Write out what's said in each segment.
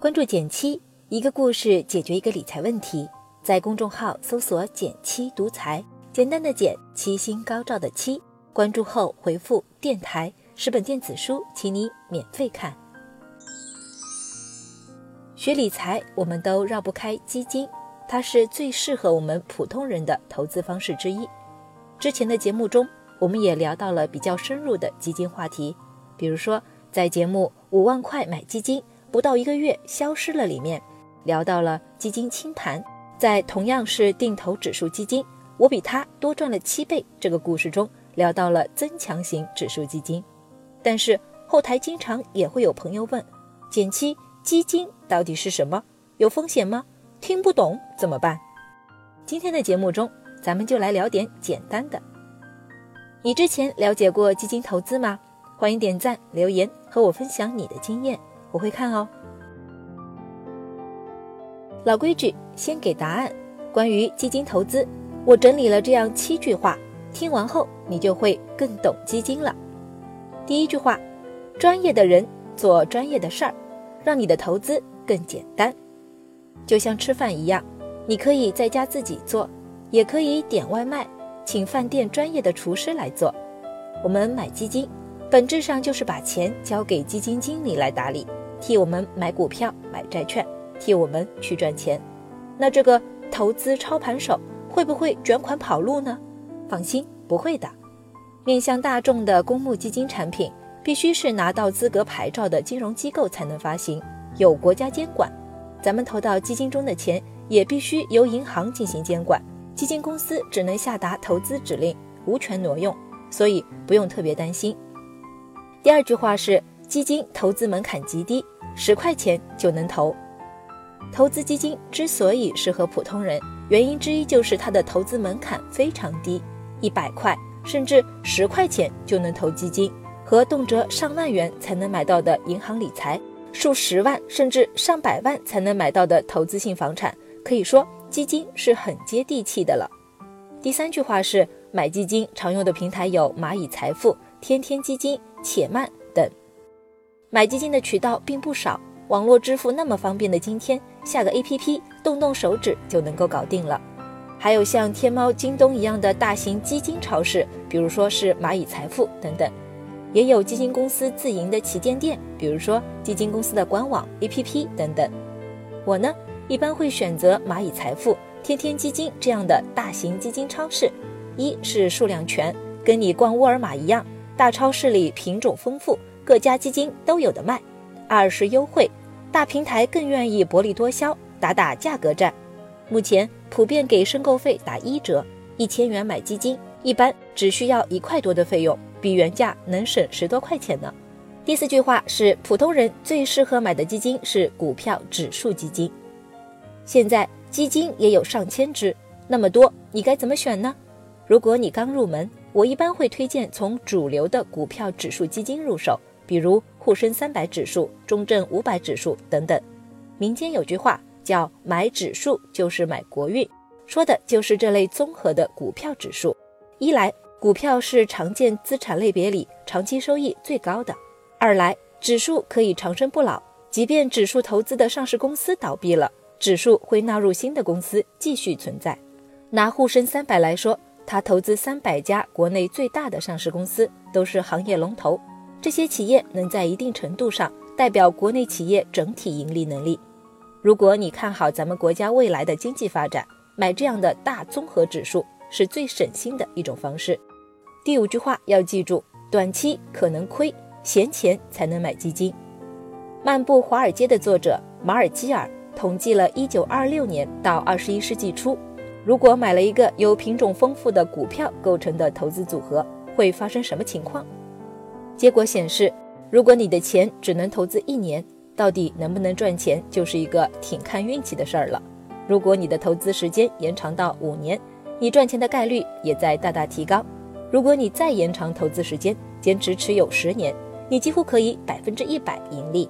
关注减七，一个故事解决一个理财问题。在公众号搜索“减七独裁，简单的减，七星高照的七。关注后回复“电台”，十本电子书，请你免费看。学理财，我们都绕不开基金，它是最适合我们普通人的投资方式之一。之前的节目中，我们也聊到了比较深入的基金话题，比如说在节目《五万块买基金》。不到一个月消失了。里面聊到了基金清盘，在同样是定投指数基金，我比他多赚了七倍。这个故事中聊到了增强型指数基金，但是后台经常也会有朋友问：减七基金到底是什么？有风险吗？听不懂怎么办？今天的节目中，咱们就来聊点简单的。你之前了解过基金投资吗？欢迎点赞留言和我分享你的经验。我会看哦。老规矩，先给答案。关于基金投资，我整理了这样七句话，听完后你就会更懂基金了。第一句话：专业的人做专业的事儿，让你的投资更简单。就像吃饭一样，你可以在家自己做，也可以点外卖，请饭店专业的厨师来做。我们买基金，本质上就是把钱交给基金经理来打理。替我们买股票、买债券，替我们去赚钱。那这个投资操盘手会不会卷款跑路呢？放心，不会的。面向大众的公募基金产品，必须是拿到资格牌照的金融机构才能发行，有国家监管。咱们投到基金中的钱，也必须由银行进行监管。基金公司只能下达投资指令，无权挪用，所以不用特别担心。第二句话是。基金投资门槛极低，十块钱就能投。投资基金之所以适合普通人，原因之一就是它的投资门槛非常低，一百块甚至十块钱就能投基金，和动辄上万元才能买到的银行理财，数十万甚至上百万才能买到的投资性房产，可以说基金是很接地气的了。第三句话是买基金常用的平台有蚂蚁财富、天天基金、且慢。买基金的渠道并不少，网络支付那么方便的今天，下个 APP，动动手指就能够搞定了。还有像天猫、京东一样的大型基金超市，比如说是蚂蚁财富等等，也有基金公司自营的旗舰店，比如说基金公司的官网、APP 等等。我呢，一般会选择蚂蚁财富、天天基金这样的大型基金超市，一是数量全，跟你逛沃尔玛一样，大超市里品种丰富。各家基金都有的卖，二是优惠，大平台更愿意薄利多销，打打价格战。目前普遍给申购费打一折，一千元买基金，一般只需要一块多的费用，比原价能省十多块钱呢。第四句话是，普通人最适合买的基金是股票指数基金。现在基金也有上千只，那么多，你该怎么选呢？如果你刚入门，我一般会推荐从主流的股票指数基金入手。比如沪深三百指数、中证五百指数等等。民间有句话叫“买指数就是买国运”，说的就是这类综合的股票指数。一来，股票是常见资产类别里长期收益最高的；二来，指数可以长生不老，即便指数投资的上市公司倒闭了，指数会纳入新的公司继续存在。拿沪深三百来说，它投资三百家国内最大的上市公司，都是行业龙头。这些企业能在一定程度上代表国内企业整体盈利能力。如果你看好咱们国家未来的经济发展，买这样的大综合指数是最省心的一种方式。第五句话要记住：短期可能亏，闲钱才能买基金。漫步华尔街的作者马尔基尔统计了1926年到21世纪初，如果买了一个由品种丰富的股票构成的投资组合，会发生什么情况？结果显示，如果你的钱只能投资一年，到底能不能赚钱，就是一个挺看运气的事儿了。如果你的投资时间延长到五年，你赚钱的概率也在大大提高。如果你再延长投资时间，坚持持有十年，你几乎可以百分之一百盈利。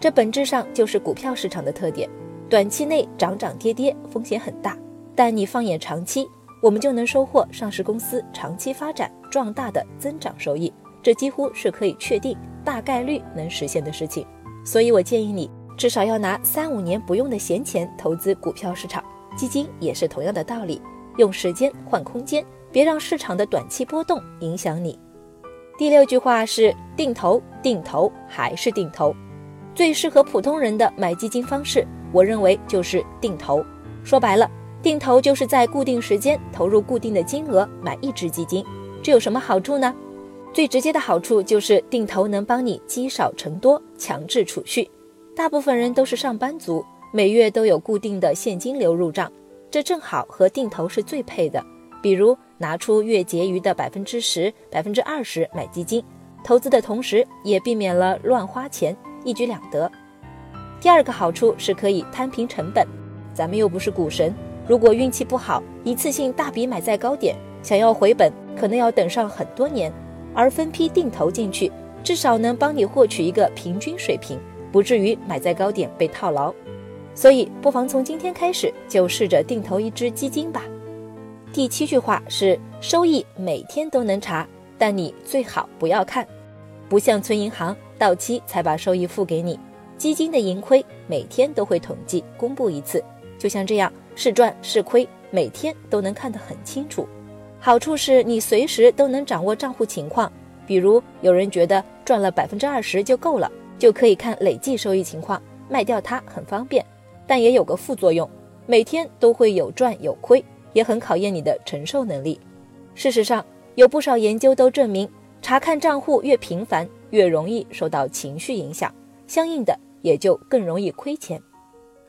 这本质上就是股票市场的特点：短期内涨涨跌跌，风险很大；但你放眼长期，我们就能收获上市公司长期发展壮大的增长收益。这几乎是可以确定、大概率能实现的事情，所以我建议你至少要拿三五年不用的闲钱投资股票市场，基金也是同样的道理，用时间换空间，别让市场的短期波动影响你。第六句话是定投，定投还是定投？最适合普通人的买基金方式，我认为就是定投。说白了，定投就是在固定时间投入固定的金额买一只基金。这有什么好处呢？最直接的好处就是定投能帮你积少成多，强制储蓄。大部分人都是上班族，每月都有固定的现金流入账，这正好和定投是最配的。比如拿出月结余的百分之十、百分之二十买基金，投资的同时也避免了乱花钱，一举两得。第二个好处是可以摊平成本，咱们又不是股神，如果运气不好，一次性大笔买在高点，想要回本可能要等上很多年。而分批定投进去，至少能帮你获取一个平均水平，不至于买在高点被套牢。所以，不妨从今天开始就试着定投一只基金吧。第七句话是：收益每天都能查，但你最好不要看。不像存银行，到期才把收益付给你，基金的盈亏每天都会统计公布一次。就像这样，是赚是亏，每天都能看得很清楚。好处是你随时都能掌握账户情况，比如有人觉得赚了百分之二十就够了，就可以看累计收益情况，卖掉它很方便。但也有个副作用，每天都会有赚有亏，也很考验你的承受能力。事实上，有不少研究都证明，查看账户越频繁，越容易受到情绪影响，相应的也就更容易亏钱。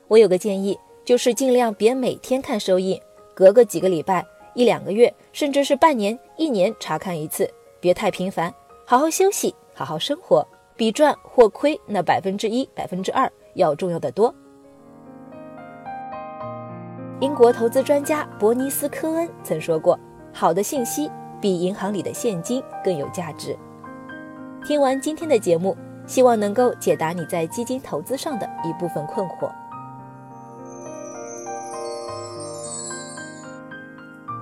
我有个建议，就是尽量别每天看收益，隔个几个礼拜。一两个月，甚至是半年、一年查看一次，别太频繁，好好休息，好好生活，比赚或亏那百分之一、百分之二要重要的多。英国投资专家伯尼斯科恩曾说过：“好的信息比银行里的现金更有价值。”听完今天的节目，希望能够解答你在基金投资上的一部分困惑。